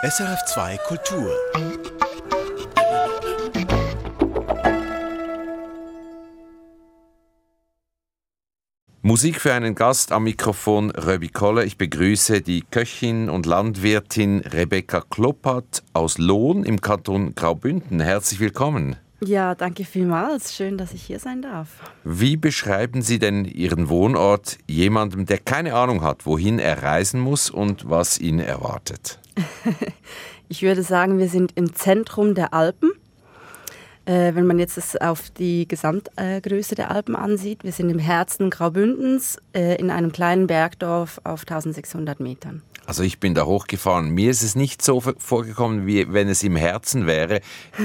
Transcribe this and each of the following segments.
SRF2 Kultur. Musik für einen Gast am Mikrofon Röbi Kolle. Ich begrüße die Köchin und Landwirtin Rebecca Kloppert aus Lohn im Kanton Graubünden. Herzlich willkommen. Ja, danke vielmals. Schön, dass ich hier sein darf. Wie beschreiben Sie denn Ihren Wohnort jemandem, der keine Ahnung hat, wohin er reisen muss und was ihn erwartet? ich würde sagen, wir sind im Zentrum der Alpen. Äh, wenn man jetzt das auf die Gesamtgröße der Alpen ansieht, wir sind im Herzen Graubündens äh, in einem kleinen Bergdorf auf 1600 Metern. Also ich bin da hochgefahren. Mir ist es nicht so vorgekommen, wie wenn es im Herzen wäre.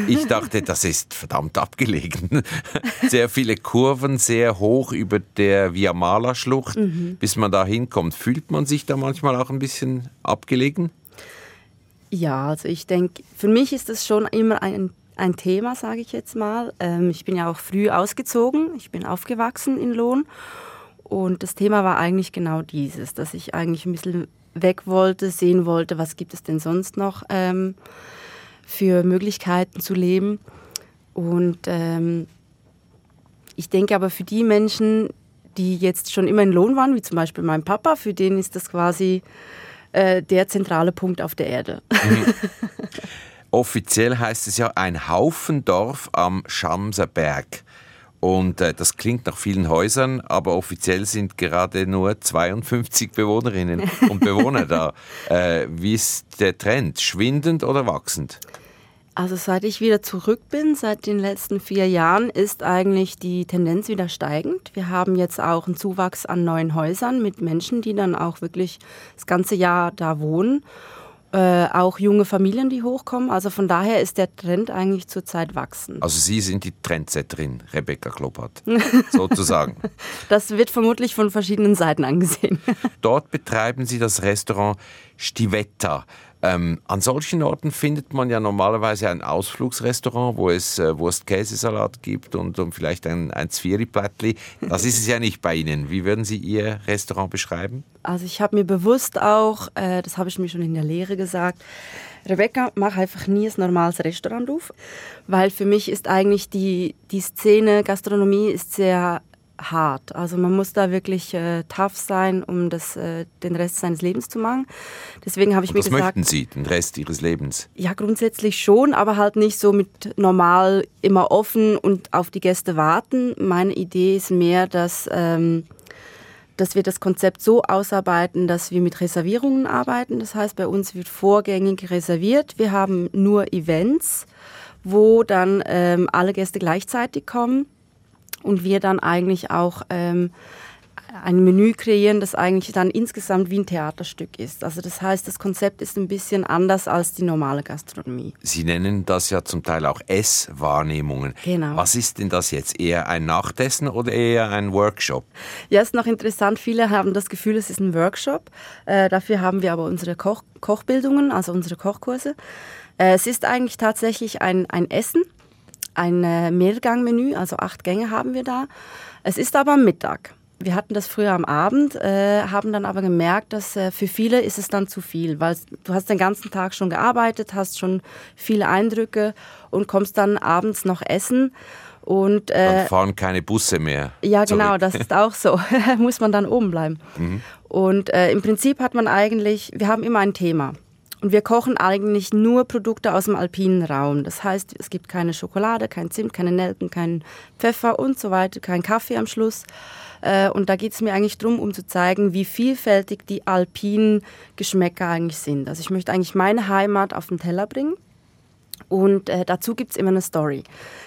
Ich dachte, das ist verdammt abgelegen. Sehr viele Kurven, sehr hoch über der Via Mala Schlucht, mhm. bis man da hinkommt. Fühlt man sich da manchmal auch ein bisschen abgelegen? Ja, also ich denke, für mich ist das schon immer ein, ein Thema, sage ich jetzt mal. Ähm, ich bin ja auch früh ausgezogen. Ich bin aufgewachsen in Lohn. Und das Thema war eigentlich genau dieses, dass ich eigentlich ein bisschen weg wollte, sehen wollte, was gibt es denn sonst noch ähm, für Möglichkeiten zu leben. Und ähm, ich denke aber für die Menschen, die jetzt schon immer in Lohn waren, wie zum Beispiel mein Papa, für den ist das quasi äh, der zentrale Punkt auf der Erde. Mhm. Offiziell heißt es ja ein Haufendorf am Schamser Berg. Und äh, das klingt nach vielen Häusern, aber offiziell sind gerade nur 52 Bewohnerinnen und Bewohner da. Äh, wie ist der Trend? Schwindend oder wachsend? Also seit ich wieder zurück bin, seit den letzten vier Jahren, ist eigentlich die Tendenz wieder steigend. Wir haben jetzt auch einen Zuwachs an neuen Häusern mit Menschen, die dann auch wirklich das ganze Jahr da wohnen äh, auch junge Familien, die hochkommen. Also von daher ist der Trend eigentlich zurzeit wachsend. Also Sie sind die Trendsetterin, Rebecca Kloppert, sozusagen. Das wird vermutlich von verschiedenen Seiten angesehen. Dort betreiben Sie das Restaurant Stivetta. Ähm, an solchen Orten findet man ja normalerweise ein Ausflugsrestaurant, wo es äh, Wurst-Käsesalat gibt und, und vielleicht ein, ein Zwiebelplättli. Das ist es ja nicht bei Ihnen. Wie würden Sie Ihr Restaurant beschreiben? Also ich habe mir bewusst auch, äh, das habe ich mir schon in der Lehre gesagt, Rebecca, mach einfach nie ein normales Restaurant auf, weil für mich ist eigentlich die, die Szene Gastronomie ist sehr hart. Also man muss da wirklich äh, tough sein, um das, äh, den Rest seines Lebens zu machen. Deswegen habe ich Und mir was gesagt... möchten Sie, den Rest Ihres Lebens? Ja, grundsätzlich schon, aber halt nicht so mit normal immer offen und auf die Gäste warten. Meine Idee ist mehr, dass... Ähm, dass wir das Konzept so ausarbeiten, dass wir mit Reservierungen arbeiten. Das heißt, bei uns wird vorgängig reserviert. Wir haben nur Events, wo dann ähm, alle Gäste gleichzeitig kommen und wir dann eigentlich auch ähm, ein Menü kreieren, das eigentlich dann insgesamt wie ein Theaterstück ist. Also das heißt, das Konzept ist ein bisschen anders als die normale Gastronomie. Sie nennen das ja zum Teil auch Esswahrnehmungen. Genau. Was ist denn das jetzt? Eher ein Nachtessen oder eher ein Workshop? Ja, ist noch interessant. Viele haben das Gefühl, es ist ein Workshop. Äh, dafür haben wir aber unsere Koch Kochbildungen, also unsere Kochkurse. Äh, es ist eigentlich tatsächlich ein, ein Essen ein äh, Mehrgangmenü, also acht Gänge haben wir da. Es ist aber Mittag. Wir hatten das früher am Abend, äh, haben dann aber gemerkt, dass äh, für viele ist es dann zu viel, weil du hast den ganzen Tag schon gearbeitet, hast schon viele Eindrücke und kommst dann abends noch essen. Und, äh, dann fahren keine Busse mehr. Ja, zurück. genau, das ist auch so. Muss man dann oben bleiben. Mhm. Und äh, im Prinzip hat man eigentlich, wir haben immer ein Thema. Und wir kochen eigentlich nur Produkte aus dem alpinen Raum. Das heißt, es gibt keine Schokolade, kein Zimt, keine Nelken, keinen Pfeffer und so weiter, kein Kaffee am Schluss. Äh, und da geht es mir eigentlich darum, um zu zeigen, wie vielfältig die alpinen Geschmäcker eigentlich sind. Also ich möchte eigentlich meine Heimat auf den Teller bringen. Und äh, dazu gibt es immer eine Story.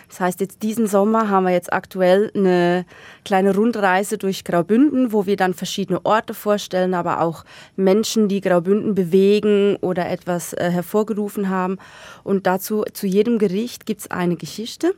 Das heißt, jetzt diesen Sommer haben wir jetzt aktuell eine kleine Rundreise durch Graubünden, wo wir dann verschiedene Orte vorstellen, aber auch Menschen, die Graubünden bewegen oder etwas äh, hervorgerufen haben. Und dazu, zu jedem Gericht gibt es eine Geschichte.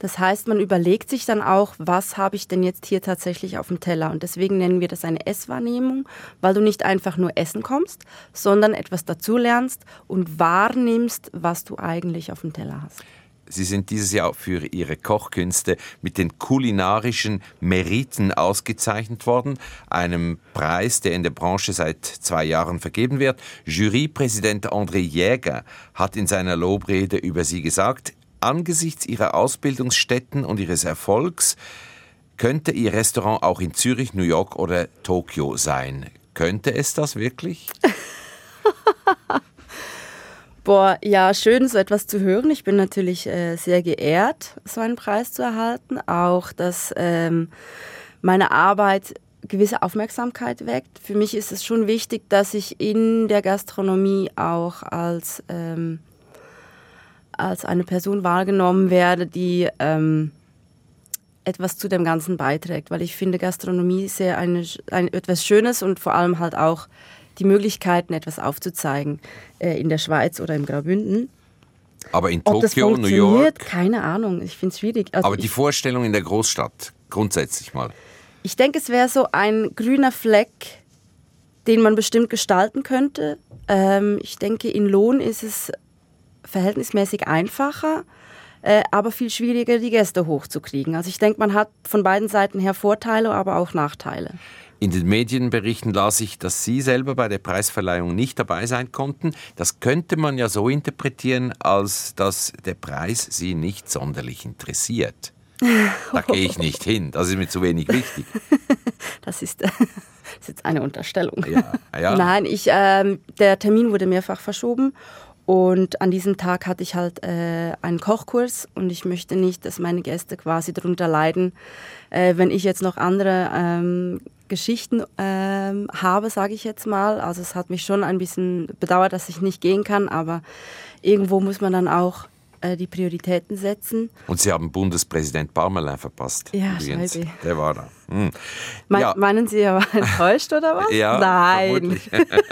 Das heißt, man überlegt sich dann auch, was habe ich denn jetzt hier tatsächlich auf dem Teller? Und deswegen nennen wir das eine Esswahrnehmung, weil du nicht einfach nur essen kommst, sondern etwas dazulernst und wahrnimmst, was du eigentlich auf dem Teller hast. Sie sind dieses Jahr für Ihre Kochkünste mit den kulinarischen Meriten ausgezeichnet worden, einem Preis, der in der Branche seit zwei Jahren vergeben wird. Jurypräsident André Jäger hat in seiner Lobrede über Sie gesagt, angesichts Ihrer Ausbildungsstätten und Ihres Erfolgs könnte Ihr Restaurant auch in Zürich, New York oder Tokio sein. Könnte es das wirklich? Boah, ja, schön, so etwas zu hören. Ich bin natürlich äh, sehr geehrt, so einen Preis zu erhalten. Auch, dass ähm, meine Arbeit gewisse Aufmerksamkeit weckt. Für mich ist es schon wichtig, dass ich in der Gastronomie auch als, ähm, als eine Person wahrgenommen werde, die ähm, etwas zu dem Ganzen beiträgt. Weil ich finde, Gastronomie sehr eine, ein, etwas Schönes und vor allem halt auch die Möglichkeiten, etwas aufzuzeigen äh, in der Schweiz oder im Graubünden. Aber in Ob Tokio, New York. keine Ahnung. Ich finde es schwierig. Also Aber die ich, Vorstellung in der Großstadt, grundsätzlich mal. ich denke, es wäre so ein grüner Fleck, den man bestimmt gestalten könnte. Ähm, ich denke, in Lohn ist es verhältnismäßig einfacher, äh, aber viel schwieriger, die Gäste hochzukriegen. Also ich denke, man hat von beiden Seiten her Vorteile, aber auch Nachteile. In den Medienberichten las ich, dass Sie selber bei der Preisverleihung nicht dabei sein konnten. Das könnte man ja so interpretieren, als dass der Preis Sie nicht sonderlich interessiert. Da gehe ich nicht hin, das ist mir zu wenig wichtig. Das ist, das ist jetzt eine Unterstellung. Ja, ja. Nein, ich, ähm, der Termin wurde mehrfach verschoben und an diesem Tag hatte ich halt äh, einen Kochkurs und ich möchte nicht, dass meine Gäste quasi darunter leiden, äh, wenn ich jetzt noch andere ähm, Geschichten ähm, habe, sage ich jetzt mal. Also es hat mich schon ein bisschen bedauert, dass ich nicht gehen kann, aber irgendwo muss man dann auch äh, die Prioritäten setzen. Und Sie haben Bundespräsident Parmelin verpasst. Ja, übrigens. Scheibe. Der war da. Hm. Me Ja. Meinen Sie, er war enttäuscht oder was? Ja, Nein.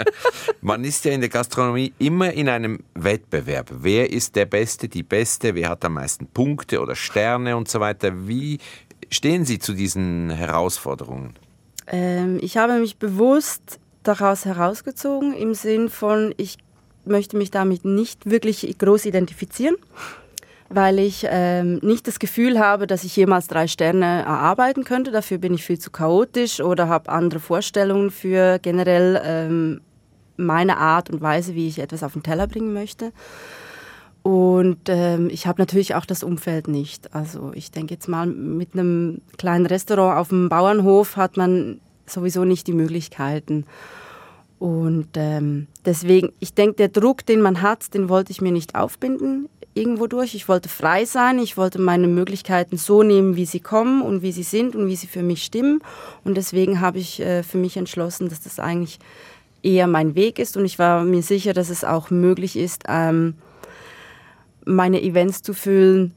Man ist ja in der Gastronomie immer in einem Wettbewerb. Wer ist der Beste, die Beste? Wer hat am meisten Punkte oder Sterne und so weiter? Wie stehen Sie zu diesen Herausforderungen? Ähm, ich habe mich bewusst daraus herausgezogen im Sinn von, ich möchte mich damit nicht wirklich groß identifizieren, weil ich ähm, nicht das Gefühl habe, dass ich jemals drei Sterne erarbeiten könnte. Dafür bin ich viel zu chaotisch oder habe andere Vorstellungen für generell ähm, meine Art und Weise, wie ich etwas auf den Teller bringen möchte. Und ähm, ich habe natürlich auch das Umfeld nicht. Also ich denke jetzt mal, mit einem kleinen Restaurant auf dem Bauernhof hat man sowieso nicht die Möglichkeiten. Und ähm, deswegen, ich denke, der Druck, den man hat, den wollte ich mir nicht aufbinden irgendwo durch. Ich wollte frei sein, ich wollte meine Möglichkeiten so nehmen, wie sie kommen und wie sie sind und wie sie für mich stimmen. Und deswegen habe ich äh, für mich entschlossen, dass das eigentlich eher mein Weg ist. Und ich war mir sicher, dass es auch möglich ist, ähm, meine Events zu füllen,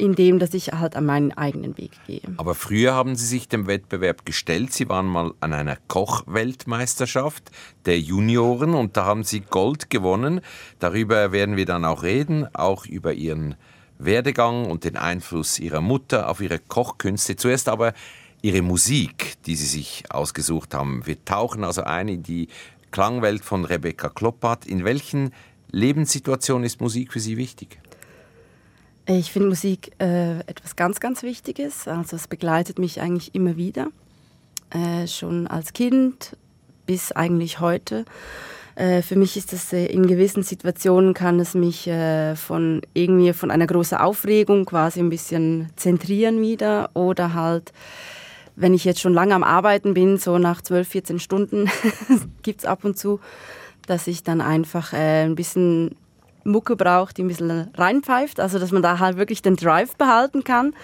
indem dass ich halt an meinen eigenen Weg gehe. Aber früher haben Sie sich dem Wettbewerb gestellt. Sie waren mal an einer Kochweltmeisterschaft der Junioren und da haben Sie Gold gewonnen. Darüber werden wir dann auch reden, auch über Ihren Werdegang und den Einfluss Ihrer Mutter auf Ihre Kochkünste. Zuerst aber Ihre Musik, die Sie sich ausgesucht haben. Wir tauchen also ein in die Klangwelt von Rebecca Kloppert. In welchen Lebenssituationen ist Musik für Sie wichtig? Ich finde Musik äh, etwas ganz, ganz Wichtiges. Also es begleitet mich eigentlich immer wieder. Äh, schon als Kind bis eigentlich heute. Äh, für mich ist es äh, in gewissen Situationen kann es mich äh, von irgendwie von einer großen Aufregung quasi ein bisschen zentrieren wieder oder halt wenn ich jetzt schon lange am Arbeiten bin, so nach 12, 14 Stunden gibt es ab und zu, dass ich dann einfach äh, ein bisschen Mucke braucht, die ein bisschen reinpfeift, also dass man da halt wirklich den Drive behalten kann.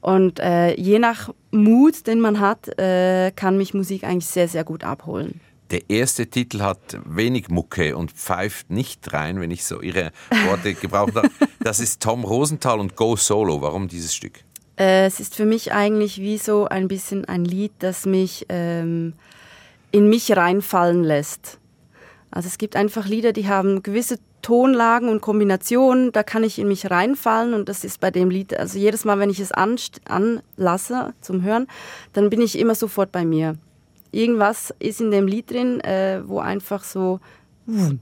Und äh, je nach Mut, den man hat, äh, kann mich Musik eigentlich sehr, sehr gut abholen. Der erste Titel hat wenig Mucke und pfeift nicht rein, wenn ich so Ihre Worte gebraucht habe. Das ist Tom Rosenthal und Go Solo. Warum dieses Stück? Äh, es ist für mich eigentlich wie so ein bisschen ein Lied, das mich ähm, in mich reinfallen lässt. Also es gibt einfach Lieder, die haben gewisse Tonlagen und Kombinationen, da kann ich in mich reinfallen und das ist bei dem Lied, also jedes Mal, wenn ich es anlasse zum Hören, dann bin ich immer sofort bei mir. Irgendwas ist in dem Lied drin, äh, wo einfach so... Wuh.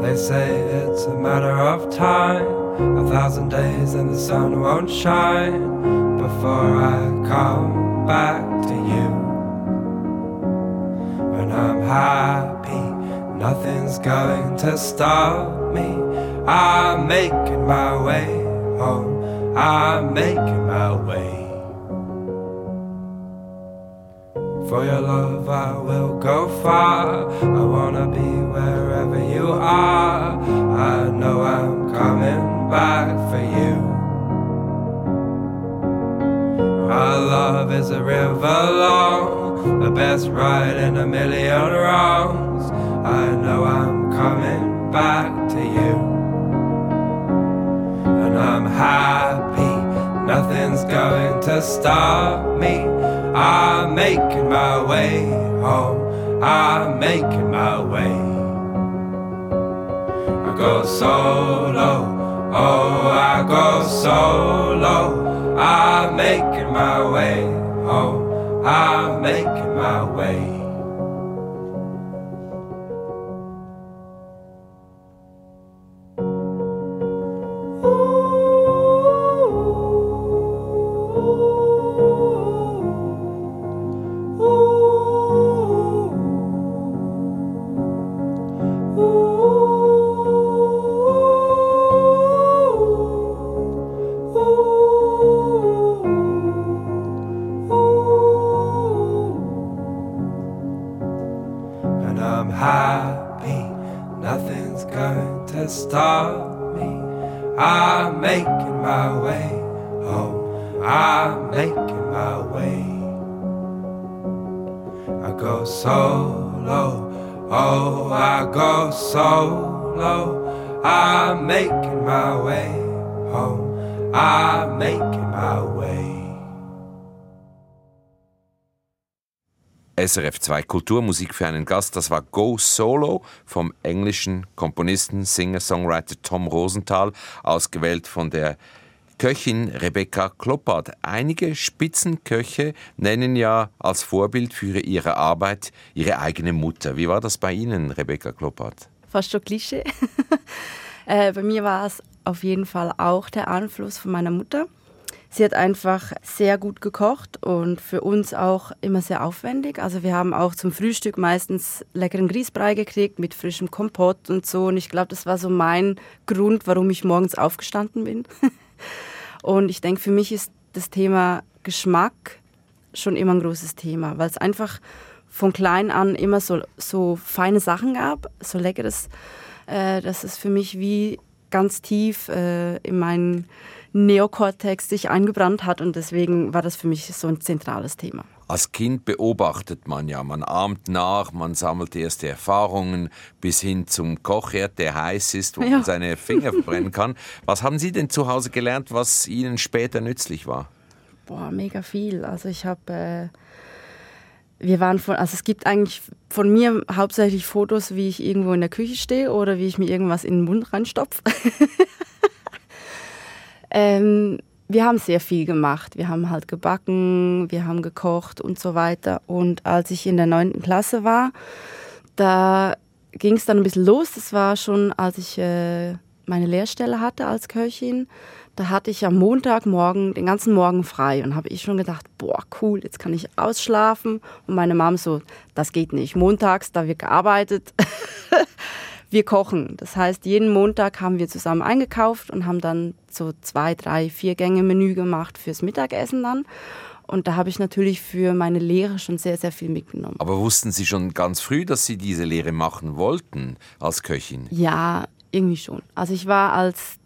They say it's a matter of time A thousand days and the sun won't shine before I come back to you. When I'm happy, nothing's going to stop me. I'm making my way home. I'm making my way. For your love, I will go far. I wanna be wherever you are. I know I'm coming back for you. Our love is a river long, the best ride in a million wrongs. I know I'm coming back to you. And I'm happy, nothing's going to stop me. I'm making my way home. I'm making my way. I go solo, oh, I go solo. I'm making my way home. I'm making my way. SRF 2 Kulturmusik für einen Gast. Das war Go Solo vom englischen Komponisten, Singer-Songwriter Tom Rosenthal, ausgewählt von der Köchin Rebecca Kloppert. Einige Spitzenköche nennen ja als Vorbild für ihre Arbeit ihre eigene Mutter. Wie war das bei Ihnen, Rebecca Kloppert? Fast schon Klischee. äh, bei mir war es auf jeden Fall auch der Einfluss von meiner Mutter. Sie hat einfach sehr gut gekocht und für uns auch immer sehr aufwendig. Also wir haben auch zum Frühstück meistens leckeren Grießbrei gekriegt mit frischem Kompott und so. Und ich glaube, das war so mein Grund, warum ich morgens aufgestanden bin. und ich denke, für mich ist das Thema Geschmack schon immer ein großes Thema, weil es einfach von klein an immer so, so feine Sachen gab, so leckeres, äh, dass es für mich wie ganz tief äh, in meinen Neokortex sich eingebrannt hat und deswegen war das für mich so ein zentrales Thema. Als Kind beobachtet man ja, man ahmt nach, man sammelt erste Erfahrungen bis hin zum Kochherd, der heiß ist, wo ja. man seine Finger verbrennen kann. Was haben Sie denn zu Hause gelernt, was Ihnen später nützlich war? Boah, mega viel. Also ich habe äh wir waren von, also es gibt eigentlich von mir hauptsächlich Fotos, wie ich irgendwo in der Küche stehe oder wie ich mir irgendwas in den Mund reinstopfe. Ähm, wir haben sehr viel gemacht. Wir haben halt gebacken, wir haben gekocht und so weiter. Und als ich in der neunten Klasse war, da ging es dann ein bisschen los. Das war schon, als ich äh, meine Lehrstelle hatte als Köchin. Da hatte ich am Montagmorgen den ganzen Morgen frei und habe ich schon gedacht, boah, cool, jetzt kann ich ausschlafen. Und meine Mom so, das geht nicht. Montags, da wird gearbeitet. wir kochen. Das heißt, jeden Montag haben wir zusammen eingekauft und haben dann so zwei, drei, vier Gänge Menü gemacht fürs Mittagessen dann. Und da habe ich natürlich für meine Lehre schon sehr, sehr viel mitgenommen. Aber wussten Sie schon ganz früh, dass Sie diese Lehre machen wollten als Köchin? Ja, irgendwie schon. Also ich war als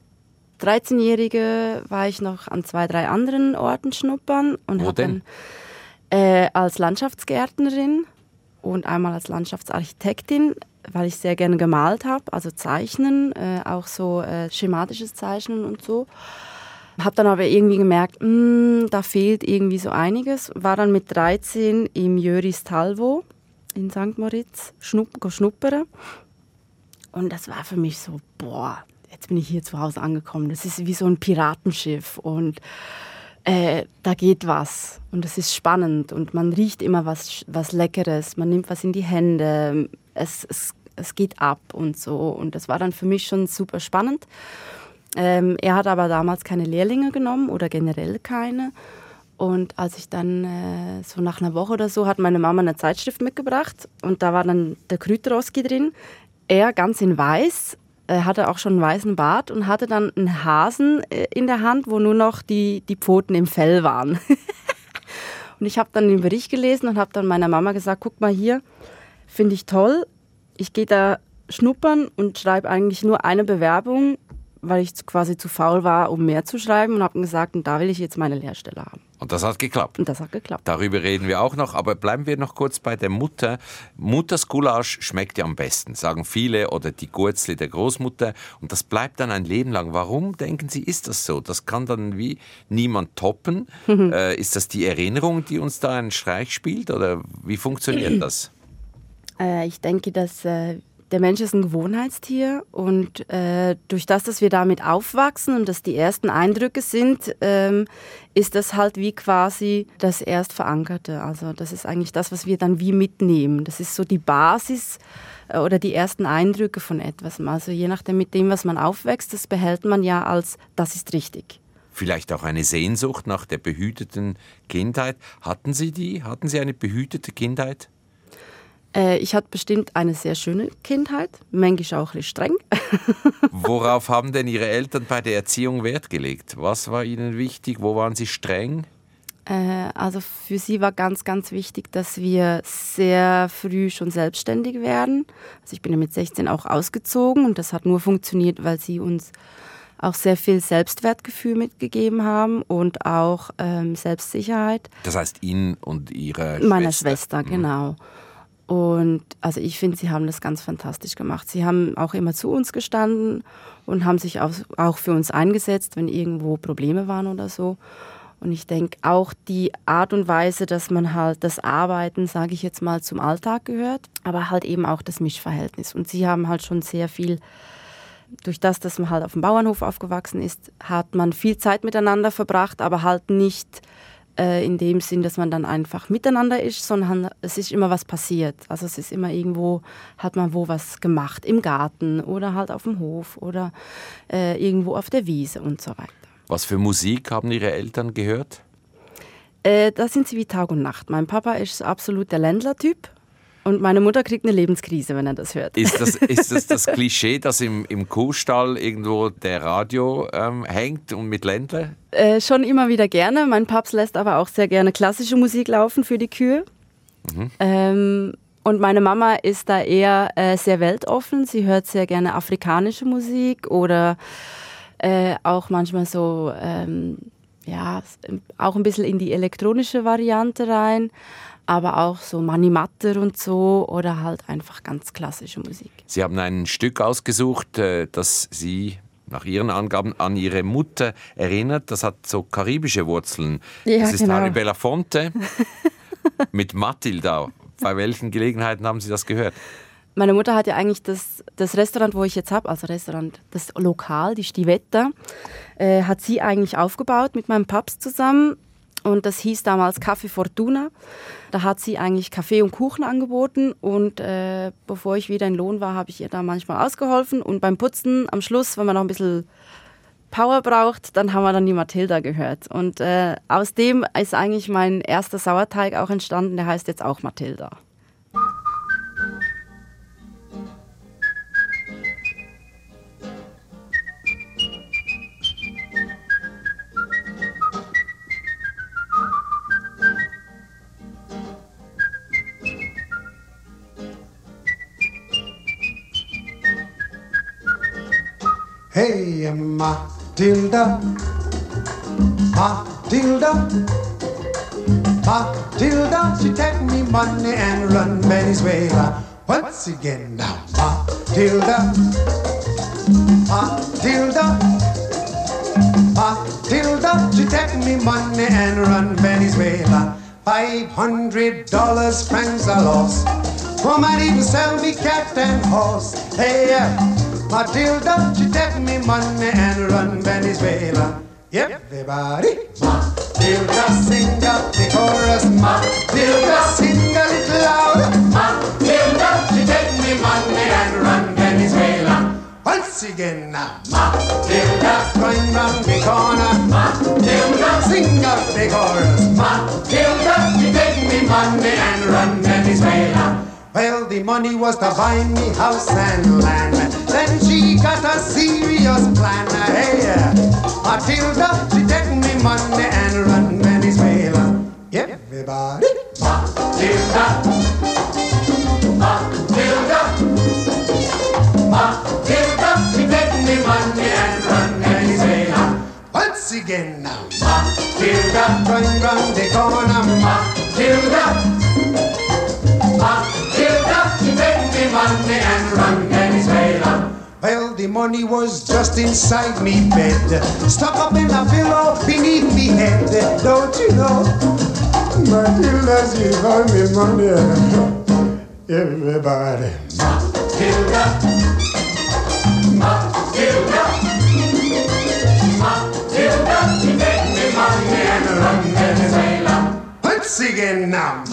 13-Jährige, war ich noch an zwei, drei anderen Orten schnuppern. Und Wo denn? Dann, äh, als Landschaftsgärtnerin und einmal als Landschaftsarchitektin weil ich sehr gerne gemalt habe, also Zeichnen, äh, auch so äh, schematisches Zeichnen und so. Habe dann aber irgendwie gemerkt, mh, hm, da fehlt irgendwie so einiges. War dann mit 13 im Jöris Talvo in St. Moritz schnupp, schnuppern. Und das war für mich so, boah, jetzt bin ich hier zu Hause angekommen. Das ist wie so ein Piratenschiff und äh, da geht was und es ist spannend und man riecht immer was, was Leckeres, man nimmt was in die Hände, es, es es geht ab und so. Und das war dann für mich schon super spannend. Ähm, er hat aber damals keine Lehrlinge genommen oder generell keine. Und als ich dann äh, so nach einer Woche oder so hat meine Mama eine Zeitschrift mitgebracht und da war dann der Krüteroski drin. Er ganz in weiß, er hatte auch schon einen weißen Bart und hatte dann einen Hasen äh, in der Hand, wo nur noch die, die Pfoten im Fell waren. und ich habe dann den Bericht gelesen und habe dann meiner Mama gesagt, guck mal hier, finde ich toll. Ich gehe da schnuppern und schreibe eigentlich nur eine Bewerbung weil ich quasi zu faul war, um mehr zu schreiben und habe gesagt, und da will ich jetzt meine Lehrstelle haben. Und das hat geklappt. Und das hat geklappt. Darüber reden wir auch noch, aber bleiben wir noch kurz bei der Mutter. Mutters Gulasch schmeckt ja am besten, sagen viele, oder die Gurzli der Großmutter. Und das bleibt dann ein Leben lang. Warum denken Sie, ist das so? Das kann dann wie niemand toppen. äh, ist das die Erinnerung, die uns da einen Streich spielt, oder wie funktioniert das? Äh, ich denke, dass äh, der Mensch ist ein Gewohnheitstier und äh, durch das, dass wir damit aufwachsen und das die ersten Eindrücke sind, ähm, ist das halt wie quasi das Erstverankerte. Also das ist eigentlich das, was wir dann wie mitnehmen. Das ist so die Basis äh, oder die ersten Eindrücke von etwas. Also je nachdem mit dem, was man aufwächst, das behält man ja als das ist richtig. Vielleicht auch eine Sehnsucht nach der behüteten Kindheit. Hatten Sie die? Hatten Sie eine behütete Kindheit? Äh, ich hatte bestimmt eine sehr schöne Kindheit, manchmal auch ein bisschen streng. Worauf haben denn Ihre Eltern bei der Erziehung Wert gelegt? Was war Ihnen wichtig? Wo waren Sie streng? Äh, also für sie war ganz, ganz wichtig, dass wir sehr früh schon selbstständig werden. Also ich bin ja mit 16 auch ausgezogen und das hat nur funktioniert, weil sie uns auch sehr viel Selbstwertgefühl mitgegeben haben und auch ähm, Selbstsicherheit. Das heißt Ihnen und Ihrer Meiner Schwester, Schwester mhm. Und also ich finde, sie haben das ganz fantastisch gemacht. Sie haben auch immer zu uns gestanden und haben sich auch für uns eingesetzt, wenn irgendwo Probleme waren oder so. Und ich denke auch die Art und Weise, dass man halt das Arbeiten, sage ich jetzt mal, zum Alltag gehört, aber halt eben auch das Mischverhältnis. Und sie haben halt schon sehr viel, durch das, dass man halt auf dem Bauernhof aufgewachsen ist, hat man viel Zeit miteinander verbracht, aber halt nicht äh, in dem Sinn, dass man dann einfach miteinander ist, sondern es ist immer was passiert. Also es ist immer irgendwo, hat man wo was gemacht, im Garten oder halt auf dem Hof oder äh, irgendwo auf der Wiese und so weiter. Was für Musik haben Ihre Eltern gehört? Äh, da sind sie wie Tag und Nacht. Mein Papa ist absolut der Ländlertyp. Und meine Mutter kriegt eine Lebenskrise, wenn er das hört. Ist das ist das, das Klischee, dass im, im Kuhstall irgendwo der Radio ähm, hängt und mit Ländler? Äh, schon immer wieder gerne. Mein Papst lässt aber auch sehr gerne klassische Musik laufen für die Kühe. Mhm. Ähm, und meine Mama ist da eher äh, sehr weltoffen. Sie hört sehr gerne afrikanische Musik oder äh, auch manchmal so, ähm, ja, auch ein bisschen in die elektronische Variante rein aber auch so Manimatter und so oder halt einfach ganz klassische Musik. Sie haben ein Stück ausgesucht, äh, das Sie nach Ihren Angaben an Ihre Mutter erinnert. Das hat so karibische Wurzeln. Ja, das ist genau. Harry Belafonte mit Matilda. Bei welchen Gelegenheiten haben Sie das gehört? Meine Mutter hat ja eigentlich das, das Restaurant, wo ich jetzt habe, also Restaurant, das Lokal, die Stivetta, äh, hat sie eigentlich aufgebaut mit meinem Papst zusammen. Und das hieß damals Café Fortuna. Da hat sie eigentlich Kaffee und Kuchen angeboten. Und äh, bevor ich wieder in Lohn war, habe ich ihr da manchmal ausgeholfen. Und beim Putzen am Schluss, wenn man noch ein bisschen Power braucht, dann haben wir dann die Mathilda gehört. Und äh, aus dem ist eigentlich mein erster Sauerteig auch entstanden. Der heißt jetzt auch Mathilda. Hey, Matilda, Matilda, Matilda, she take me money and run Venezuela. Once again now, Matilda, Matilda, Matilda, she take me money and run Venezuela. Five hundred dollars, friends I lost. Woman even sell me cat and horse. Hey, yeah. Matilda, she take me money and run Venezuela. Everybody, Matilda, sing up the chorus. Matilda, sing a little louder. Matilda, she take me money and run Venezuela. Once again now, Matilda, going round the corner. Matilda, sing out the chorus. Matilda, you take me money and run Venezuela. Well, the money was to buy me house and land. Then she got a serious plan. Hey, uh, Matilda, she take me money and run Venezuela. Everybody, Matilda, Matilda, Matilda, she take me money and run Venezuela. Once again now, Matilda, run round the corner. Matilda, Matilda, the money was just inside me bed, stuck up in a pillow beneath me head. Don't you know? Matilda, she found me money. Everybody. Matilda. Matilda. Matilda, she take me money and run. Let's again now.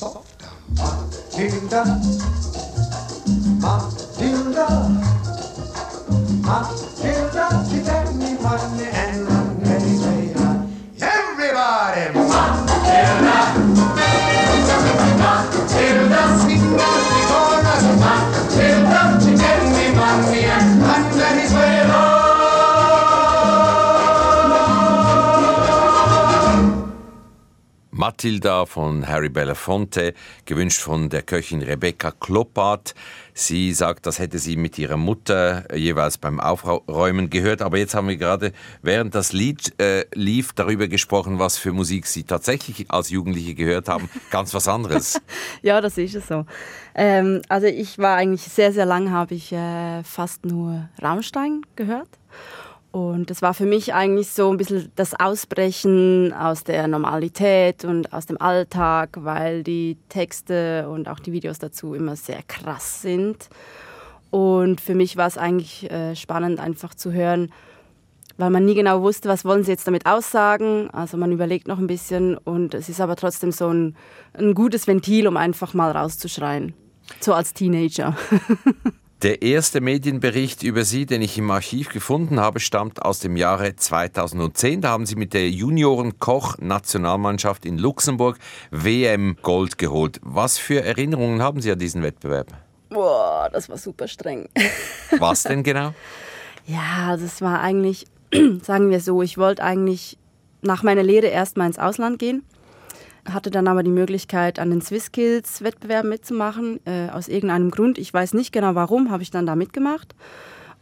soft down. Came down. Matilda von Harry Belafonte, gewünscht von der Köchin Rebecca Kloppart. Sie sagt, das hätte sie mit ihrer Mutter jeweils beim Aufräumen gehört. Aber jetzt haben wir gerade, während das Lied äh, lief, darüber gesprochen, was für Musik Sie tatsächlich als Jugendliche gehört haben. Ganz was anderes. Ja, das ist es so. Ähm, also ich war eigentlich sehr, sehr lang, habe ich äh, fast nur Rammstein gehört. Und das war für mich eigentlich so ein bisschen das Ausbrechen aus der Normalität und aus dem Alltag, weil die Texte und auch die Videos dazu immer sehr krass sind. Und für mich war es eigentlich äh, spannend, einfach zu hören, weil man nie genau wusste, was wollen sie jetzt damit aussagen. Also man überlegt noch ein bisschen und es ist aber trotzdem so ein, ein gutes Ventil, um einfach mal rauszuschreien. So als Teenager. Der erste Medienbericht über Sie, den ich im Archiv gefunden habe, stammt aus dem Jahre 2010. Da haben Sie mit der Junioren-Koch-Nationalmannschaft in Luxemburg WM Gold geholt. Was für Erinnerungen haben Sie an diesen Wettbewerb? Boah, das war super streng. Was denn genau? Ja, das war eigentlich, sagen wir so, ich wollte eigentlich nach meiner Lehre erstmal ins Ausland gehen, hatte dann aber die Möglichkeit, an den Swisskills Wettbewerben mitzumachen, äh, aus irgendeinem Grund. Ich weiß nicht genau warum, habe ich dann da mitgemacht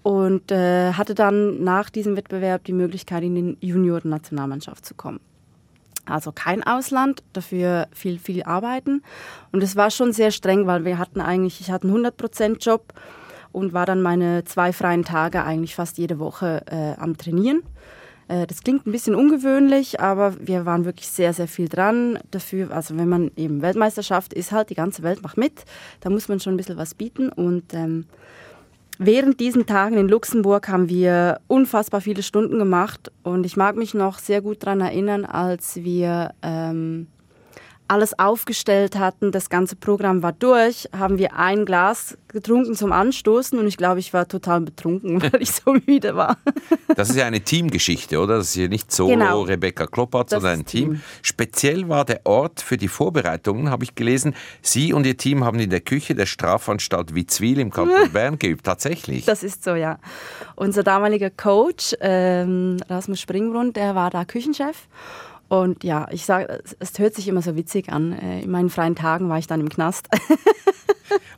und äh, hatte dann nach diesem Wettbewerb die Möglichkeit, in die Junioren-Nationalmannschaft zu kommen. Also kein Ausland, dafür viel, viel arbeiten. Und es war schon sehr streng, weil wir hatten eigentlich, ich hatte einen 100%-Job und war dann meine zwei freien Tage eigentlich fast jede Woche äh, am Trainieren. Äh, das klingt ein bisschen ungewöhnlich, aber wir waren wirklich sehr, sehr viel dran dafür. Also wenn man eben Weltmeisterschaft ist, halt die ganze Welt macht mit, da muss man schon ein bisschen was bieten. Und ähm, während diesen Tagen in Luxemburg haben wir unfassbar viele Stunden gemacht und ich mag mich noch sehr gut daran erinnern, als wir ähm, alles aufgestellt hatten, das ganze Programm war durch, haben wir ein Glas getrunken zum Anstoßen und ich glaube, ich war total betrunken, weil ich so müde war. Das ist ja eine Teamgeschichte, oder? Das ist hier nicht solo Genau. Rebecca Kloppert, Das sondern ein Team. Team. Speziell war der Ort für die Vorbereitungen, habe ich gelesen. Sie und Ihr Team haben in der Küche der Strafanstalt Witzwil im Kanton Bern geübt. Tatsächlich. Das ist so, ja. Unser damaliger Coach, ähm, Rasmus Springbrunn, der war da Küchenchef. Und ja, ich sage, es, hört sich immer so witzig an. Äh, In meinen freien Tagen war ich dann im Knast.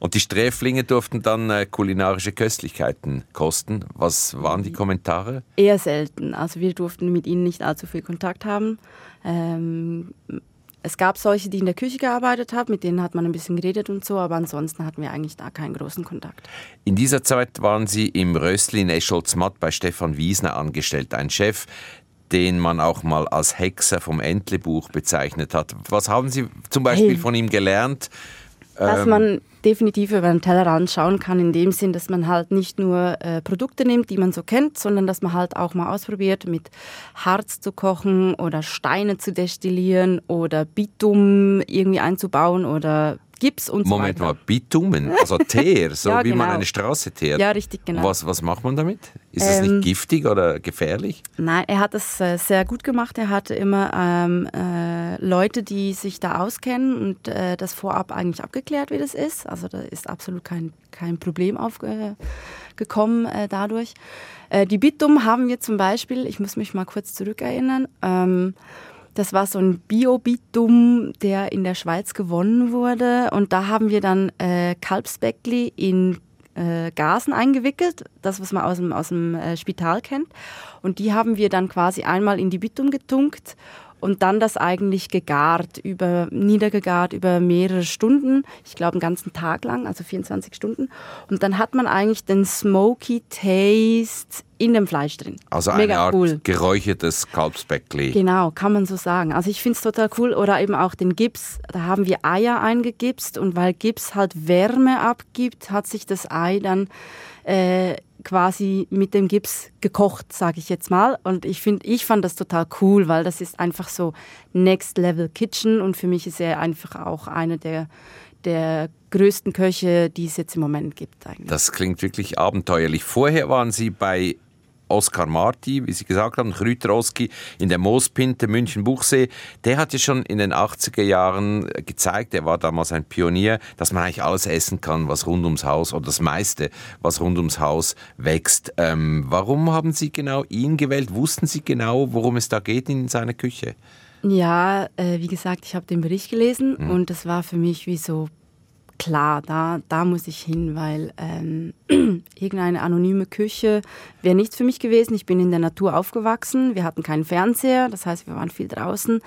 Und die Sträflinge durften dann äh, kulinarische Köstlichkeiten kosten. Was waren die Kommentare? Eher selten. Also wir durften mit ihnen nicht allzu viel Kontakt haben. Ähm, es gab solche, die in der Küche gearbeitet haben, mit denen hat man ein bisschen geredet und so, aber ansonsten hatten wir eigentlich da keinen großen Kontakt. In dieser Zeit waren Sie im Röstli in Escholzmatt bei Stefan Wiesner angestellt, ein Chef, den man auch mal als Hexer vom Entlebuch bezeichnet hat. Was haben Sie zum Beispiel Hey. von ihm gelernt? Dass man definitiv über den Tellerrand schauen kann, in dem Sinn, dass man halt nicht nur äh, Produkte nimmt, die man so kennt, sondern dass man halt auch mal ausprobiert, mit Harz zu kochen oder Steine zu destillieren oder Bitum irgendwie einzubauen oder Gips und Moment so mal, weiter. Bitumen, also Teer, so Ja, wie man genau. eine Straße teert. Ja, richtig, genau. Was, was macht man damit? Ist es Ähm, nicht giftig oder gefährlich? Nein, er hat es äh, sehr gut gemacht. Er hatte immer ähm, äh, Leute, die sich da auskennen und äh, das vorab eigentlich abgeklärt, wie das ist. Also da ist absolut kein, kein Problem aufgekommen äh, dadurch. Äh, die Bitum haben wir zum Beispiel, ich muss mich mal kurz zurückerinnern, ähm, das war so ein Bio-Bitum, der in der Schweiz gewonnen wurde. Und da haben wir dann äh, Kalbsbäckli in äh, Gasen eingewickelt, das, was man aus dem, aus dem äh, Spital kennt. Und die haben wir dann quasi einmal in die Bitum getunkt und dann das eigentlich gegart, über, niedergegart über mehrere Stunden. Ich glaube, einen ganzen Tag lang, also 24 Stunden. Und dann hat man eigentlich den Smoky Taste in dem Fleisch drin. Also eine Mega Art cool. geräuchertes Kalbsbäckli. Genau, kann man so sagen. Also ich finde es total cool. Oder eben auch den Gips. Da haben wir Eier eingegipst und weil Gips halt Wärme abgibt, hat sich das Ei dann äh, quasi mit dem Gips gekocht, sage ich jetzt mal. Und ich finde, ich fand das total cool, weil das ist einfach so Next Level Kitchen und für mich ist er einfach auch einer der der größten Köche, die es jetzt im Moment gibt. Eigentlich. Das klingt wirklich abenteuerlich. Vorher waren Sie bei Oskar Marti, wie Sie gesagt haben, Chrüter-Oski in der Moospinte München-Buchsee. Der hat ja schon in den 80er Jahren gezeigt, er war damals ein Pionier, dass man eigentlich alles essen kann, was rund ums Haus, oder das meiste, was rund ums Haus wächst. Ähm, warum haben Sie genau ihn gewählt? Wussten Sie genau, worum es da geht in seiner Küche? Ja, äh, wie gesagt, ich habe den Bericht gelesen und das war für mich wie so klar, da, da muss ich hin, weil ähm, irgendeine anonyme Küche wäre nichts für mich gewesen. Ich bin in der Natur aufgewachsen, wir hatten keinen Fernseher, das heißt, wir waren viel draußen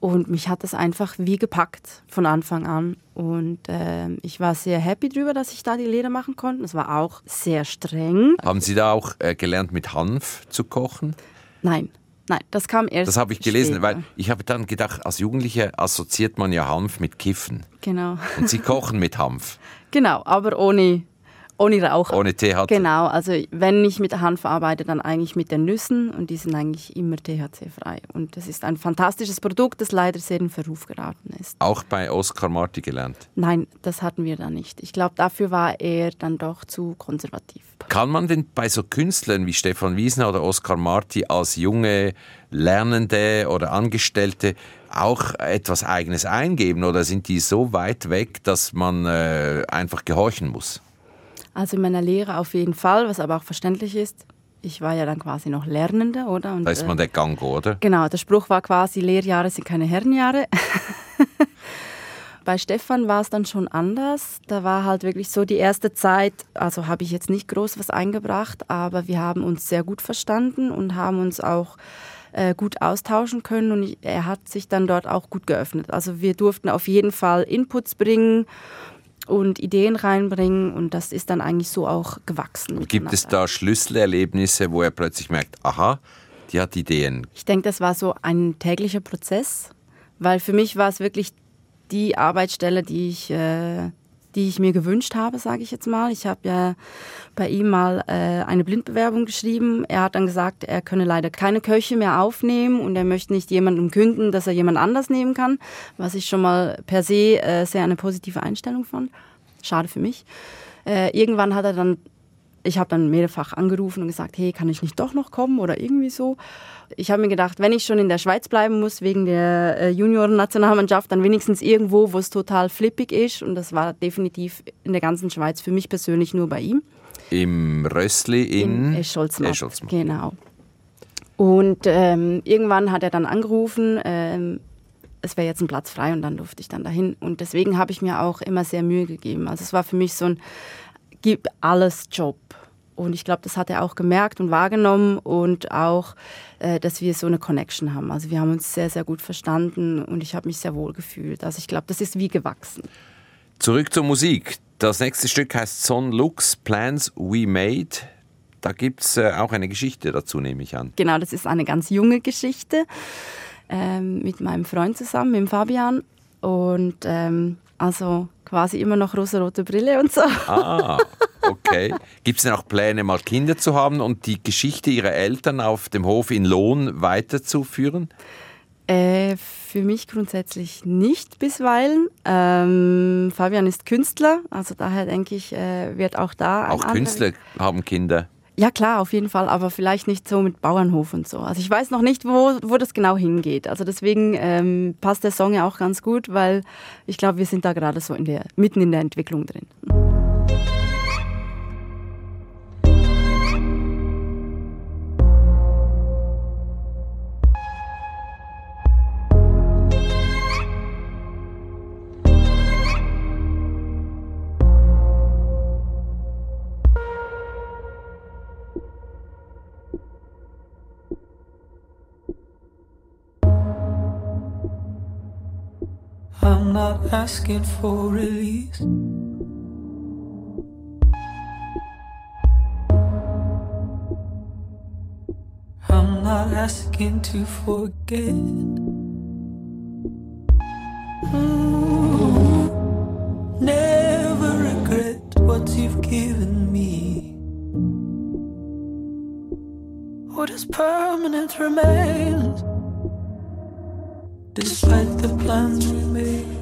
und mich hat das einfach wie gepackt von Anfang an. Und ähm, ich war sehr happy drüber, dass ich da die Lehre machen konnte. Es war auch sehr streng. Haben Sie da auch äh, gelernt, mit Hanf zu kochen? Nein, nein, das kam erst. Das habe ich gelesen, später. weil ich habe dann gedacht, als Jugendlicher assoziiert man ja Hanf mit Kiffen. Genau. Und Sie kochen mit Hanf, Genau, aber ohne, ohne Rauch. ohne THC. Genau, also wenn ich mit Hanf arbeite, dann eigentlich mit den Nüssen und die sind eigentlich immer THC-frei. Und das ist ein fantastisches Produkt, das leider sehr in Verruf geraten ist. Auch bei Oskar Marti gelernt. Nein, das hatten wir da nicht. Ich glaube, dafür war er dann doch zu konservativ. Kann man denn bei so Künstlern wie Stefan Wiesner oder Oskar Marti als junge Lernende oder Angestellte auch etwas Eigenes eingeben oder sind die so weit weg, dass man äh, einfach gehorchen muss? Also in meiner Lehre auf jeden Fall, was aber auch verständlich ist. Ich war ja dann quasi noch Lernende, oder? Und, Da ist man äh, der Gango, oder? Genau, der Spruch war quasi, Lehrjahre sind keine Herrenjahre. Bei Stefan war es dann schon anders. Da war halt wirklich so die erste Zeit, also habe ich jetzt nicht groß was eingebracht, aber wir haben uns sehr gut verstanden und haben uns auch äh, gut austauschen können und ich, er hat sich dann dort auch gut geöffnet. Also wir durften auf jeden Fall Inputs bringen und Ideen reinbringen und das ist dann eigentlich so auch gewachsen. Gibt es da Schlüsselerlebnisse, wo er plötzlich merkt, aha, die hat Ideen? Ich denke, das war so ein täglicher Prozess, weil für mich war es wirklich die Arbeitsstelle, die ich äh, die ich mir gewünscht habe, sage ich jetzt mal. Ich habe ja bei ihm mal äh, eine Blindbewerbung geschrieben. Er hat dann gesagt, er könne leider keine Köche mehr aufnehmen und er möchte nicht jemandem künden, dass er jemand anders nehmen kann, was ich schon mal per se äh, sehr eine positive Einstellung fand. Schade für mich. Äh, irgendwann hat er dann ich habe dann mehrfach angerufen und gesagt, hey, kann ich nicht doch noch kommen oder irgendwie so. Ich habe mir gedacht, wenn ich schon in der Schweiz bleiben muss wegen der äh, Junioren-Nationalmannschaft, dann wenigstens irgendwo, wo es total flippig ist. Und das war definitiv in der ganzen Schweiz für mich persönlich nur bei ihm. Im Rössli in, in. Escholzmatt. Genau. Und ähm, irgendwann hat er dann angerufen, ähm, es wäre jetzt ein Platz frei und dann durfte ich dann dahin. Und deswegen habe ich mir auch immer sehr Mühe gegeben. Also es war für mich so ein gib alles Job. Und ich glaube, das hat er auch gemerkt und wahrgenommen und auch, äh, dass wir so eine Connection haben. Also wir haben uns sehr, sehr gut verstanden und ich habe mich sehr wohl gefühlt. Also ich glaube, das ist wie gewachsen. Zurück zur Musik. Das nächste Stück heißt Son Looks Plans We Made. Da gibt es äh, auch eine Geschichte dazu, nehme ich an. Genau, das ist eine ganz junge Geschichte ähm, mit meinem Freund zusammen, mit Fabian. Und ähm, also quasi immer noch rosa-rote Brille und so. Ah, okay. Gibt es denn auch Pläne, mal Kinder zu haben und die Geschichte ihrer Eltern auf dem Hof in Lohn weiterzuführen? Äh, für mich grundsätzlich nicht bisweilen. Ähm, Fabian ist Künstler, also daher denke ich, äh, wird auch da. Auch Künstler haben Kinder. Ja klar, auf jeden Fall, aber vielleicht nicht so mit Bauernhof und so. Also ich weiß noch nicht, wo, wo das genau hingeht. Also deswegen ähm, passt der Song ja auch ganz gut, weil ich glaube, wir sind da gerade so in der, mitten in der Entwicklung drin. Asking for release. I'm not asking to forget. Mm, never regret what you've given me. What is permanent remains despite the plans we make.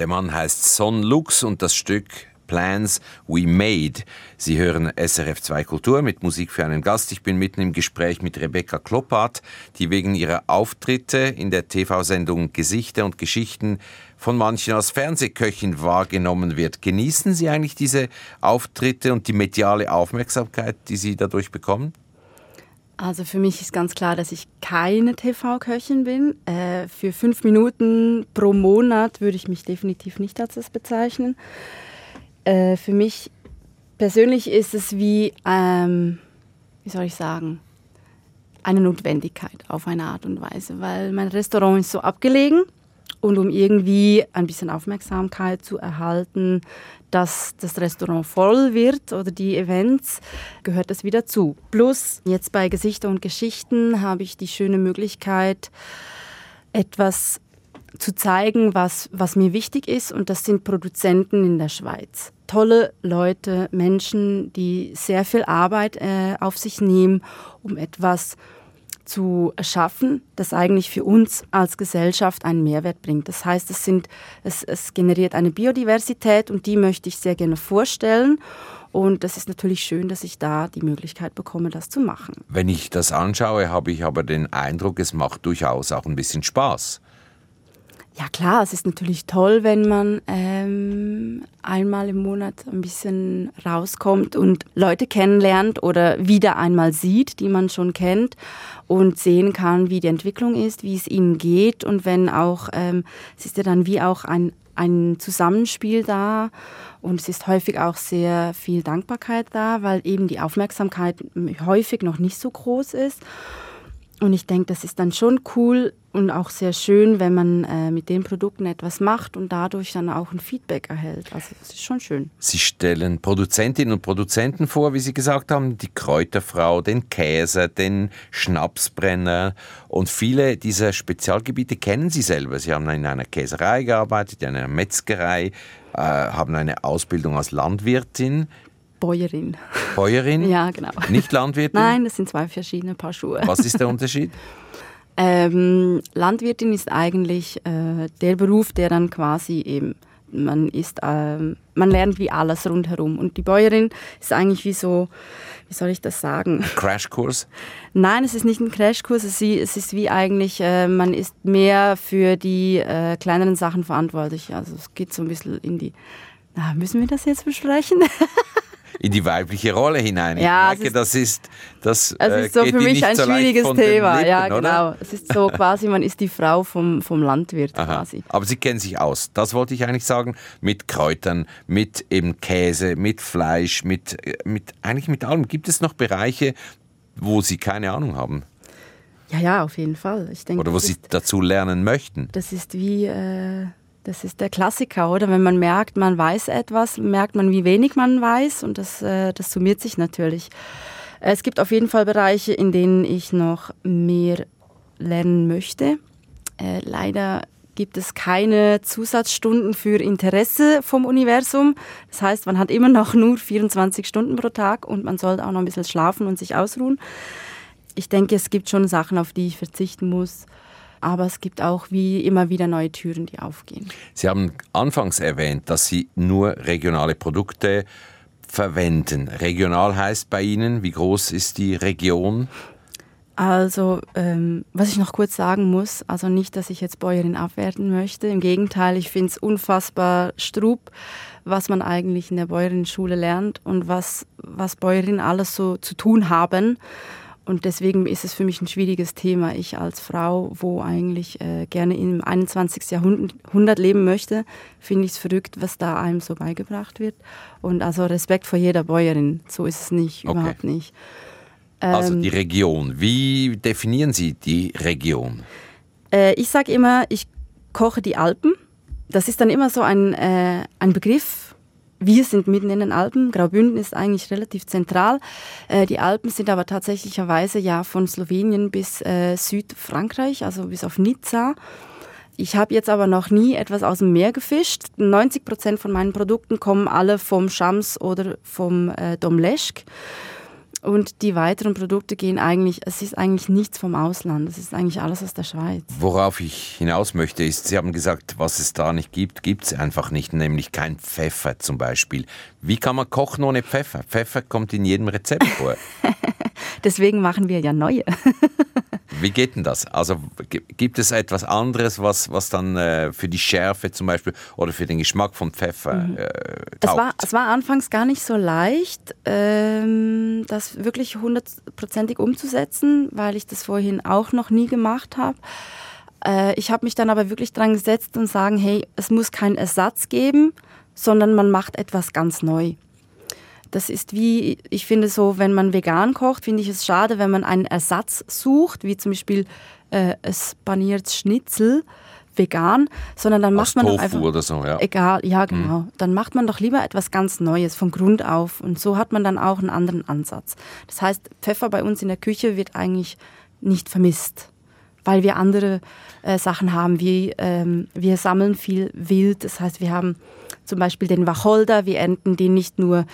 Der Mann heißt Son Lux und das Stück Plans We Made. Sie hören SRF 2 Kultur mit Musik für einen Gast. Ich bin mitten im Gespräch mit Rebecca Kloppart, die wegen ihrer Auftritte in der TV-Sendung Gesichter und Geschichten von manchen als Fernsehköchin wahrgenommen wird. Genießen Sie eigentlich diese Auftritte und die mediale Aufmerksamkeit, die Sie dadurch bekommen? Also für mich ist ganz klar, dass ich keine TV-Köchin bin. Äh, für fünf Minuten pro Monat würde ich mich definitiv nicht als das bezeichnen. Äh, für mich persönlich ist es wie, ähm, wie soll ich sagen, eine Notwendigkeit auf eine Art und Weise, weil mein Restaurant ist so abgelegen und um irgendwie ein bisschen Aufmerksamkeit zu erhalten, dass das Restaurant voll wird oder die Events, gehört das wieder zu. Plus jetzt bei Gesichter und Geschichten habe ich die schöne Möglichkeit, etwas zu zeigen, was, was mir wichtig ist. Und das sind Produzenten in der Schweiz. Tolle Leute, Menschen, die sehr viel Arbeit äh, auf sich nehmen, um etwas zu erschaffen, das eigentlich für uns als Gesellschaft einen Mehrwert bringt. Das heißt, es, sind, es, es generiert eine Biodiversität und die möchte ich sehr gerne vorstellen. Und das ist natürlich schön, dass ich da die Möglichkeit bekomme, das zu machen. Wenn ich das anschaue, habe ich aber den Eindruck, es macht durchaus auch ein bisschen Spaß. Ja klar, es ist natürlich toll, wenn man ähm, einmal im Monat ein bisschen rauskommt und Leute kennenlernt oder wieder einmal sieht, die man schon kennt und sehen kann, wie die Entwicklung ist, wie es ihnen geht und wenn auch, ähm, es ist ja dann wie auch ein, ein Zusammenspiel da und es ist häufig auch sehr viel Dankbarkeit da, weil eben die Aufmerksamkeit häufig noch nicht so groß ist. Und ich denke, das ist dann schon cool und auch sehr schön, wenn man äh, mit den Produkten etwas macht und dadurch dann auch ein Feedback erhält. Also das ist schon schön. Sie stellen Produzentinnen und Produzenten vor, wie Sie gesagt haben, die Kräuterfrau, den Käse, den Schnapsbrenner und viele dieser Spezialgebiete kennen Sie selber. Sie haben in einer Käserei gearbeitet, in einer Metzgerei, äh, haben eine Ausbildung als Landwirtin. Bäuerin. Bäuerin? Ja, genau. Nicht Landwirtin? Nein, das sind zwei verschiedene Paar Schuhe. Was ist der Unterschied? Ähm, Landwirtin ist eigentlich äh, der Beruf, der dann quasi eben, man ist, ähm, man lernt wie alles rundherum. Und die Bäuerin ist eigentlich wie so, wie soll ich das sagen? Crashkurs? Nein, es ist nicht ein Crashkurs, es ist, es ist wie eigentlich, äh, man ist mehr für die äh, kleineren Sachen verantwortlich. Also es geht so ein bisschen in die, na, müssen wir das jetzt besprechen? in die weibliche Rolle hinein. Ich Ja, es merke, ist- das ist das Es äh, ist so geht für mich ein so schwieriges Thema. Lippen, ja, oder? genau. Es ist so quasi, man ist die Frau vom, vom Landwirt Aha. quasi. Aber Sie kennen sich aus. Das wollte ich eigentlich sagen. Mit Kräutern, mit eben Käse, mit Fleisch, mit, äh, mit eigentlich mit allem. Gibt es noch Bereiche, wo Sie keine Ahnung haben Ja, ja, auf jeden Fall. Ich denke, oder wo Sie dazu lernen möchten? Das ist wie, äh, das ist der Klassiker, oder? Wenn man merkt, man weiß etwas, merkt man, wie wenig man weiß und das, äh, das summiert sich natürlich. Äh, Es gibt auf jeden Fall Bereiche, in denen ich noch mehr lernen möchte. Äh, leider gibt es keine Zusatzstunden für Interesse vom Universum. Das heißt, man hat immer noch nur 24 Stunden pro Tag und man sollte auch noch ein bisschen schlafen und sich ausruhen. Ich denke, es gibt schon Sachen, auf die ich verzichten muss. Aber es gibt auch wie immer wieder neue Türen, die aufgehen. Sie haben anfangs erwähnt, dass Sie nur regionale Produkte verwenden. Regional heißt bei Ihnen, wie groß ist die Region? Also, ähm, was ich noch kurz sagen muss, also nicht, dass ich jetzt Bäuerin abwerten möchte. Im Gegenteil, ich finde es unfassbar strub, was man eigentlich in der Bäuerinnenschule lernt und was, was Bäuerinnen alles so zu tun haben. Und deswegen ist es für mich ein schwieriges Thema. Ich als Frau, wo eigentlich äh, gerne im 21. Jahrhundert leben möchte, finde ich es verrückt, was da einem so beigebracht wird. Und also Respekt vor jeder Bäuerin. So ist es nicht, Okay. überhaupt nicht. Also Ähm, die Region. Wie definieren Sie die Region? Äh, ich sage immer, ich koche die Alpen. Das ist dann immer so ein, äh, ein Begriff. Wir sind mitten in den Alpen. Graubünden ist eigentlich relativ zentral. Äh, die Alpen sind aber tatsächlicherweise ja von Slowenien bis äh, Südfrankreich, also bis auf Nizza. Ich habe jetzt aber noch nie etwas aus dem Meer gefischt. 90 Prozent von meinen Produkten kommen alle vom Schams oder vom äh. Und die weiteren Produkte gehen eigentlich, es ist eigentlich nichts vom Ausland, es ist eigentlich alles aus der Schweiz. Worauf ich hinaus möchte, ist, Sie haben gesagt, was es da nicht gibt, gibt es einfach nicht, nämlich kein Pfeffer zum Beispiel. Wie kann man kochen ohne Pfeffer? Pfeffer kommt in jedem Rezept vor. Deswegen machen wir ja neue. Wie geht denn das? Also gibt es etwas anderes, was, was dann äh, für die Schärfe zum Beispiel oder für den Geschmack von Pfeffer äh, Es war, es war anfangs gar nicht so leicht, ähm, das wirklich hundertprozentig umzusetzen, weil ich das vorhin auch noch nie gemacht habe. Äh, ich habe mich dann aber wirklich dran gesetzt und sagen, hey, es muss keinen Ersatz geben, sondern man macht etwas ganz neu. Das ist wie, ich finde so, wenn man vegan kocht, finde ich es schade, wenn man einen Ersatz sucht, wie zum Beispiel äh, ein paniertes Schnitzel vegan, sondern dann Aus macht man doch Tofu einfach oder so, ja. Egal, ja genau. Dann macht man doch lieber etwas ganz Neues von Grund auf und so hat man dann auch einen anderen Ansatz. Das heißt, Pfeffer bei uns in der Küche wird eigentlich nicht vermisst, weil wir andere äh, Sachen haben. Wie, ähm, wir sammeln viel Wild, das heißt, wir haben zum Beispiel den Wacholder, wir ernten den nicht nur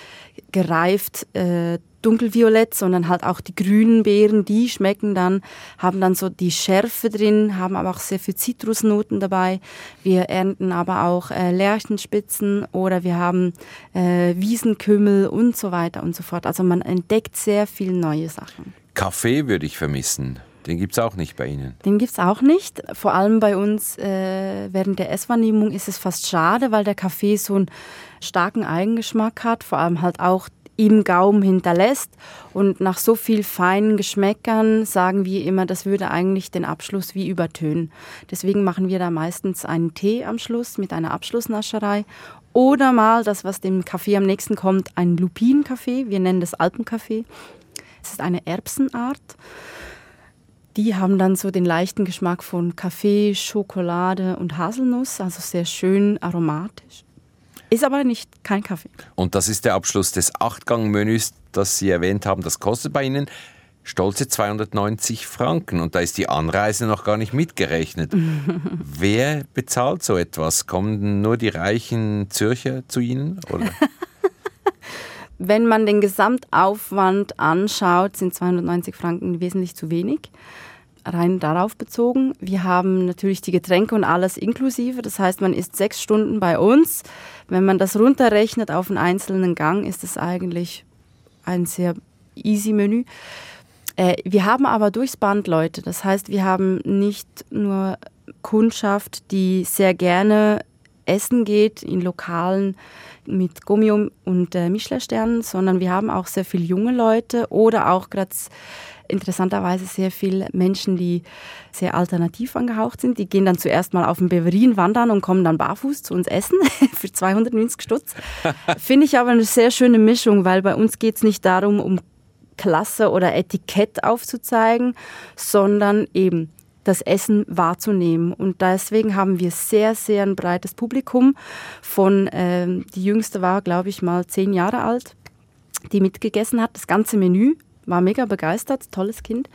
gereift äh, dunkelviolett, sondern halt auch die grünen Beeren, die schmecken dann, haben dann so die Schärfe drin, haben aber auch sehr viel Zitrusnoten dabei. Wir ernten aber auch äh, Lärchenspitzen oder wir haben äh, Wiesenkümmel und so weiter und so fort. Also man entdeckt sehr viel neue Sachen. Kaffee würde ich vermissen. Den gibt es auch nicht bei Ihnen. Den gibt's auch nicht. Vor allem bei uns äh, während der Esswahrnehmung ist es fast schade, weil der Kaffee so einen starken Eigengeschmack hat, vor allem halt auch im Gaumen hinterlässt. Und nach so viel feinen Geschmäckern sagen wir immer, das würde eigentlich den Abschluss wie übertönen. Deswegen machen wir da meistens einen Tee am Schluss mit einer Abschlussnascherei. Oder mal das, was dem Kaffee am nächsten kommt, ein Lupinenkaffee. Wir nennen das Alpenkaffee. Es ist eine Erbsenart. Die haben dann so den leichten Geschmack von Kaffee, Schokolade und Haselnuss, also sehr schön aromatisch. Ist aber nicht kein Kaffee. Und das ist der Abschluss des Achtgang-Menüs, das Sie erwähnt haben. Das kostet bei Ihnen stolze 290 Franken. Und da ist die Anreise noch gar nicht mitgerechnet. Wer bezahlt so etwas? Kommen nur die reichen Zürcher zu Ihnen? Oder? Wenn man den Gesamtaufwand anschaut, sind 290 Franken wesentlich zu wenig. Rein darauf bezogen. Wir haben natürlich die Getränke und alles inklusive. Das heißt, man ist sechs Stunden bei uns. Wenn man das runterrechnet auf einen einzelnen Gang, ist es eigentlich ein sehr easy Menü. Äh, wir haben aber durchs Band Leute. Das heißt, wir haben nicht nur Kundschaft, die sehr gerne essen geht in Lokalen mit Gummium und äh, Michelin-Sternen, sondern wir haben auch sehr viele junge Leute oder auch gerade interessanterweise sehr viele Menschen, die sehr alternativ angehaucht sind. Die gehen dann zuerst mal auf den Beverin wandern und kommen dann barfuß zu uns essen für 290 Stutz. Finde ich aber eine sehr schöne Mischung, weil bei uns geht es nicht darum, um Klasse oder Etikett aufzuzeigen, sondern eben das Essen wahrzunehmen. Und deswegen haben wir sehr, sehr ein breites Publikum. Von ähm, die jüngste war, glaube ich, mal zehn Jahre alt, die mitgegessen hat, das ganze Menü, war mega begeistert, tolles Kind.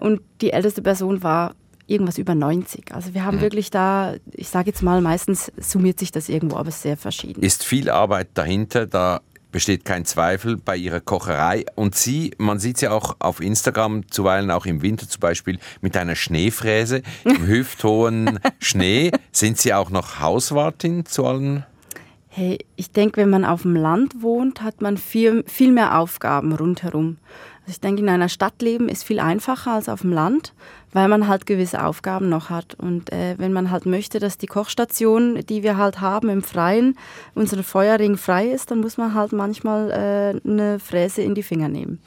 Und die älteste Person war irgendwas über 90. Also wir haben wirklich da, ich sage jetzt mal, meistens summiert sich das irgendwo, aber sehr verschieden. Ist viel Arbeit dahinter, da besteht kein Zweifel bei Ihrer Kocherei. Und Sie, man sieht sie auch auf Instagram, zuweilen auch im Winter zum Beispiel, mit einer Schneefräse im hüfthohen Schnee. Sind Sie auch noch Hauswartin zu allen? Hey, ich denke, wenn man auf dem Land wohnt, hat man viel, viel mehr Aufgaben rundherum. Also ich denke, in einer Stadt leben ist viel einfacher als auf dem Land, weil man halt gewisse Aufgaben noch hat. Und äh, wenn man halt möchte, dass die Kochstation, die wir halt haben im Freien, unser Feuerring frei ist, dann muss man halt manchmal äh, eine Fräse in die Finger nehmen.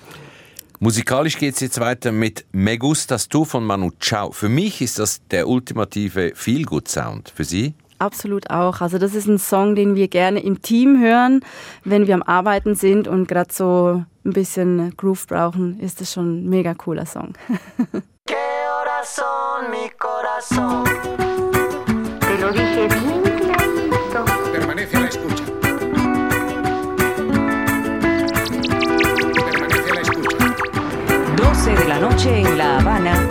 Musikalisch geht es jetzt weiter mit Me Gustas Tu von Manu Chao. Für mich ist das der ultimative Feel-Good-Sound. Für Sie? Absolut auch. Also das ist ein Song, den wir gerne im Team hören, wenn wir am Arbeiten sind und gerade so ein bisschen Groove brauchen, ist das schon ein mega cooler Song. ¿Qué horas son, mi corazón? Te lo dije bien clarito. Permanece a la escucha. Permanece a la escucha. 12 de la noche en La Habana.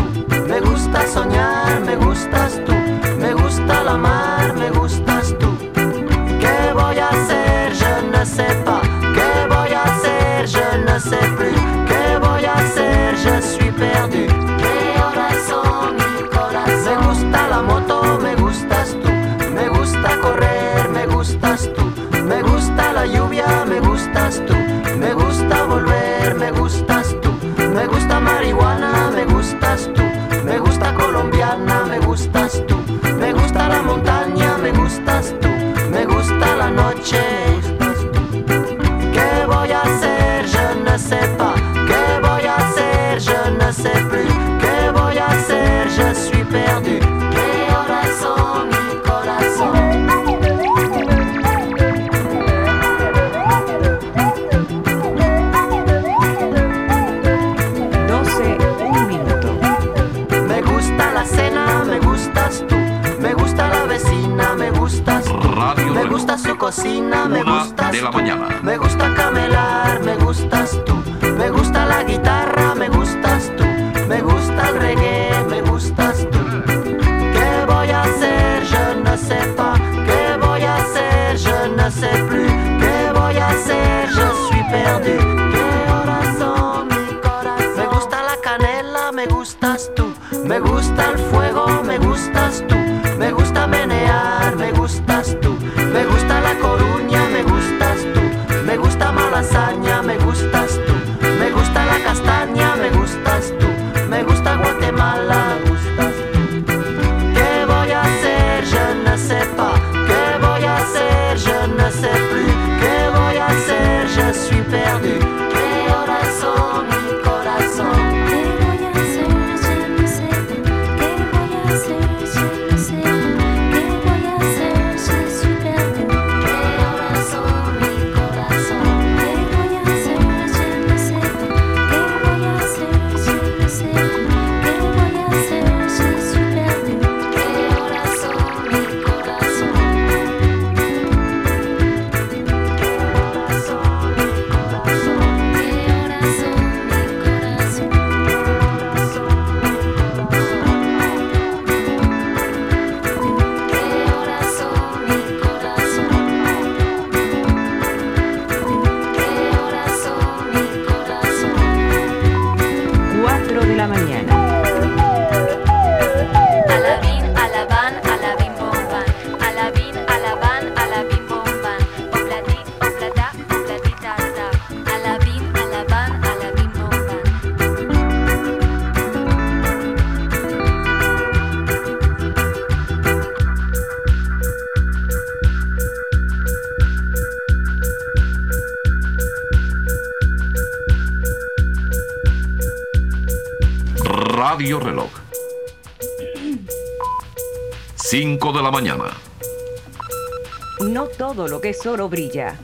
De la tú. mañana. Me gusta Radio Reloj. 5 de la mañana. No todo lo que es oro brilla.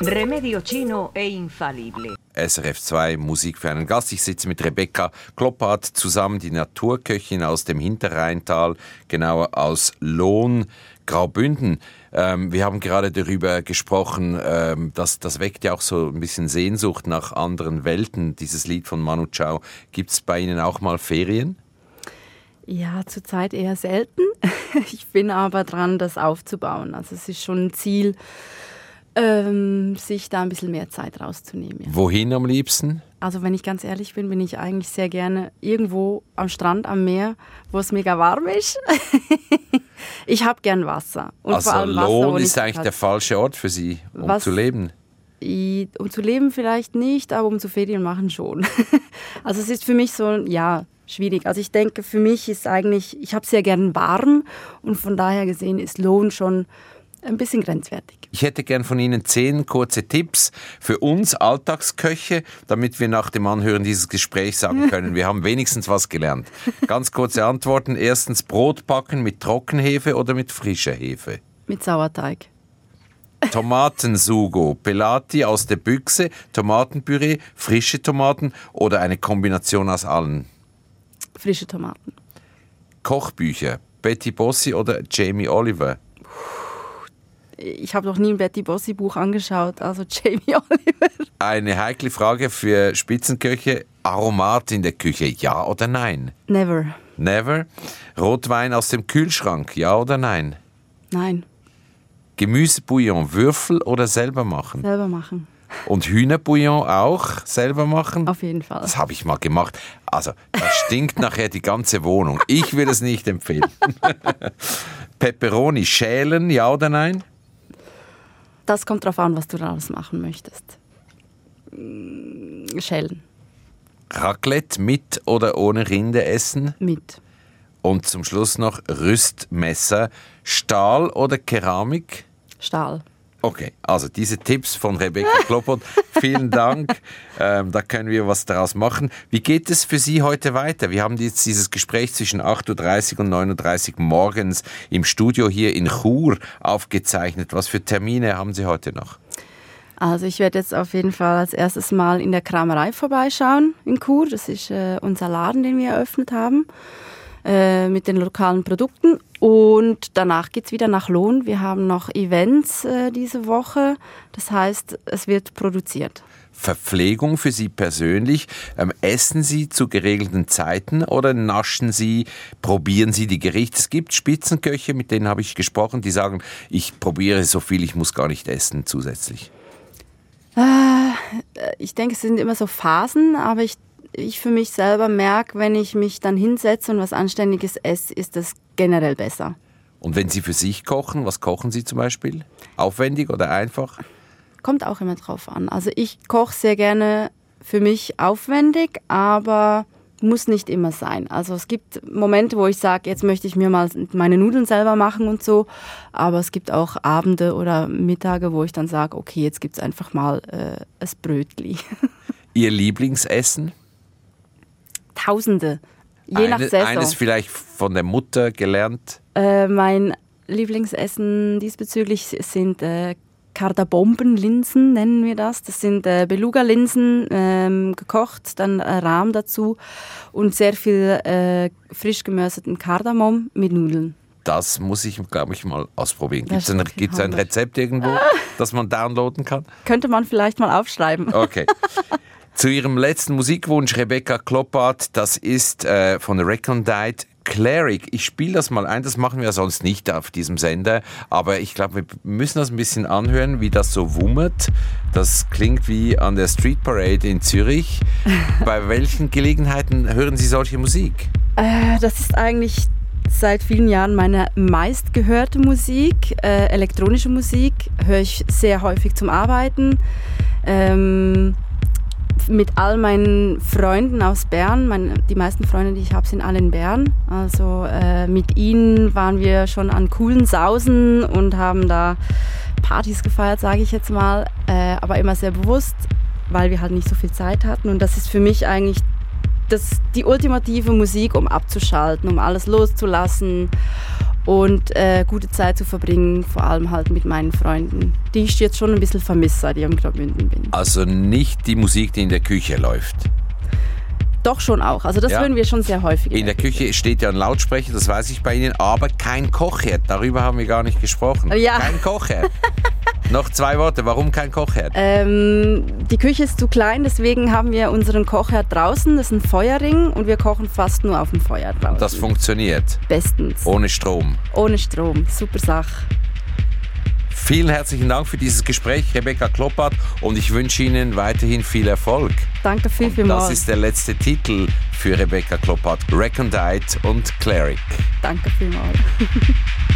Remedio chino e infalible. SRF 2 Musik für einen Gast. Ich sitze mit Rebecca Kloppart zusammen, die Naturköchin aus dem Hinterrheintal, genauer aus Lohn, Graubünden. Ähm, wir haben gerade darüber gesprochen, ähm, dass das weckt ja auch so ein bisschen Sehnsucht nach anderen Welten, dieses Lied von Manu Chao. Gibt es bei Ihnen auch mal Ferien? Ja, zurzeit eher selten. Ich bin aber dran, das aufzubauen. Also es ist schon ein Ziel, ähm, sich da ein bisschen mehr Zeit rauszunehmen. Ja. Wohin am liebsten? Also wenn ich ganz ehrlich bin, bin ich eigentlich sehr gerne irgendwo am Strand, am Meer, wo es mega warm ist. ich habe gern Wasser. Und also vor allem Wasser, Lohn ist eigentlich halt- der falsche Ort für Sie, um Was- zu leben. Um zu leben vielleicht nicht, aber um zu Ferien machen schon. also es ist für mich so, ja, schwierig. Also ich denke, für mich ist eigentlich, ich habe sehr gern warm und von daher gesehen ist Lohn schon ein bisschen grenzwertig. Ich hätte gern von Ihnen zehn kurze Tipps für uns Alltagsköche, damit wir nach dem Anhören dieses Gesprächs sagen können, wir haben wenigstens was gelernt. Ganz kurze Antworten. Erstens Brot backen mit Trockenhefe oder mit frischer Hefe. Mit Sauerteig. Tomatensugo, Pelati aus der Büchse, Tomatenpüree, frische Tomaten oder eine Kombination aus allen. Frische Tomaten. Kochbücher, Betty Bossi oder Jamie Oliver. Ich habe noch nie ein Betty Bossi Buch angeschaut, also Jamie Oliver. Eine heikle Frage für Spitzenköche, Aromat in der Küche, ja oder nein? Never. Never. Rotwein aus dem Kühlschrank, ja oder nein? Nein, Gemüsebouillon, Würfel oder selber machen? selber machen. Und Hühnerbouillon auch selber machen? Auf jeden Fall. Das habe ich mal gemacht. Also, das stinkt nachher die ganze Wohnung. Ich würde es nicht empfehlen. Peperoni schälen, ja oder nein? Das kommt drauf an, was du daraus machen möchtest. Mm, Schellen. Raclette mit oder ohne Rinde essen? Mit. Und zum Schluss noch Rüstmesser, Stahl oder Keramik? Stahl. Okay, also diese Tipps von Rebecca Kloppert, vielen Dank. Ähm, da können wir was daraus machen. Wie geht es für Sie heute weiter? Wir haben jetzt dieses Gespräch zwischen 8.30 Uhr und 9.30 Uhr morgens im Studio hier in Chur aufgezeichnet. Was für Termine haben Sie heute noch? Also ich werde jetzt auf jeden Fall als erstes mal in der Kramerei vorbeischauen in Chur. Das ist äh, unser Laden, den wir eröffnet haben, äh, mit den lokalen Produkten. Und danach geht's wieder nach Lohn. Wir haben noch Events äh, diese Woche. Das heißt, es wird produziert. Verpflegung für Sie persönlich. Ähm, essen Sie zu geregelten Zeiten oder naschen Sie, probieren Sie die Gerichte? Es gibt Spitzenköche, mit denen habe ich gesprochen, die sagen, ich probiere so viel, ich muss gar nicht essen zusätzlich. Äh, ich denke, es sind immer so Phasen, aber ich, ich für mich selber merke, wenn ich mich dann hinsetze und was Anständiges esse, ist das generell besser. Und wenn Sie für sich kochen, was kochen Sie zum Beispiel? Aufwendig oder einfach? Kommt auch immer drauf an. Also ich koche sehr gerne für mich aufwendig, aber muss nicht immer sein. Also es gibt Momente, wo ich sage, jetzt möchte ich mir mal meine Nudeln selber machen und so, aber es gibt auch Abende oder Mittage, wo ich dann sage, okay, jetzt gibt's einfach mal äh, ein Brötli. Ihr Lieblingsessen? Tausende, je nach Eine- Saison. Eines vielleicht von der Mutter gelernt? Äh, mein Lieblingsessen diesbezüglich sind äh, Kardabombenlinsen, nennen wir das. Das sind äh, Beluga-Linsen, ähm, gekocht, dann äh, Rahm dazu und sehr viel äh, frisch gemörserten Kardamom mit Nudeln. Das muss ich, glaube ich, mal ausprobieren. Gibt es ein, gibt's ein. Rezept irgendwo, das man downloaden kann? Könnte man vielleicht mal aufschreiben. Okay. Zu Ihrem letzten Musikwunsch, Rebecca Kloppart, das ist äh, von Recondite Cleric. Ich spiele das mal ein, das machen wir sonst nicht auf diesem Sender, aber ich glaube, wir müssen das ein bisschen anhören, wie das so wummert. Das klingt wie an der Street Parade in Zürich. Bei welchen Gelegenheiten hören Sie solche Musik? Äh, das ist eigentlich seit vielen Jahren meine meistgehörte Musik. Äh, elektronische Musik höre ich sehr häufig zum Arbeiten. Ähm, mit all meinen Freunden aus Bern, mein, die meisten Freunde, die ich habe, sind alle in Bern. Also äh, mit ihnen waren wir schon an coolen Sausen und haben da Partys gefeiert, sage ich jetzt mal, äh, aber immer sehr bewusst, weil wir halt nicht so viel Zeit hatten. Und das ist für mich eigentlich das, die ultimative Musik, um abzuschalten, um alles loszulassen und äh, gute Zeit zu verbringen, vor allem halt mit meinen Freunden, die ich jetzt schon ein bisschen vermisse, seit ich am Graubünden bin. Also nicht die Musik, die in der Küche läuft. Doch schon auch. Also das Ja. hören wir schon sehr häufig. In der Küche steht ja ein Lautsprecher, das weiß ich bei Ihnen, aber kein Kochherd. Darüber haben wir gar nicht gesprochen. Ja. Kein Kochherd. Noch zwei Worte, warum kein Kochherd? Ähm, die Küche ist zu klein, deswegen haben wir unseren Kochherd draußen. Das ist ein Feuerring und wir kochen fast nur auf dem Feuer draußen. Das funktioniert. Bestens. Ohne Strom. Ohne Strom. Super Sache. Vielen herzlichen Dank für dieses Gespräch, Rebecca Kloppert, und ich wünsche Ihnen weiterhin viel Erfolg. Danke viel, Das vielmals. ist der letzte Titel für Rebecca Kloppert, Recondite und Cleric. Danke vielmals.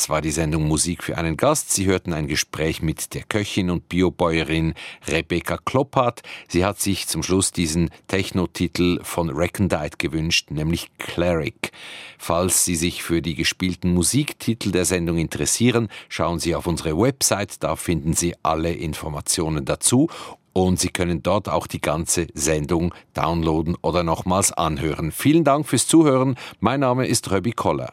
Das war die Sendung Musik für einen Gast. Sie hörten ein Gespräch mit der Köchin und Biobäuerin Rebecca Kloppart. Sie hat sich zum Schluss diesen Techno-Titel von Recondite gewünscht, nämlich Cleric. Falls Sie sich für die gespielten Musiktitel der Sendung interessieren, schauen Sie auf unsere Website, da finden Sie alle Informationen dazu und Sie können dort auch die ganze Sendung downloaden oder nochmals anhören. Vielen Dank fürs Zuhören. Mein Name ist Röbi Koller.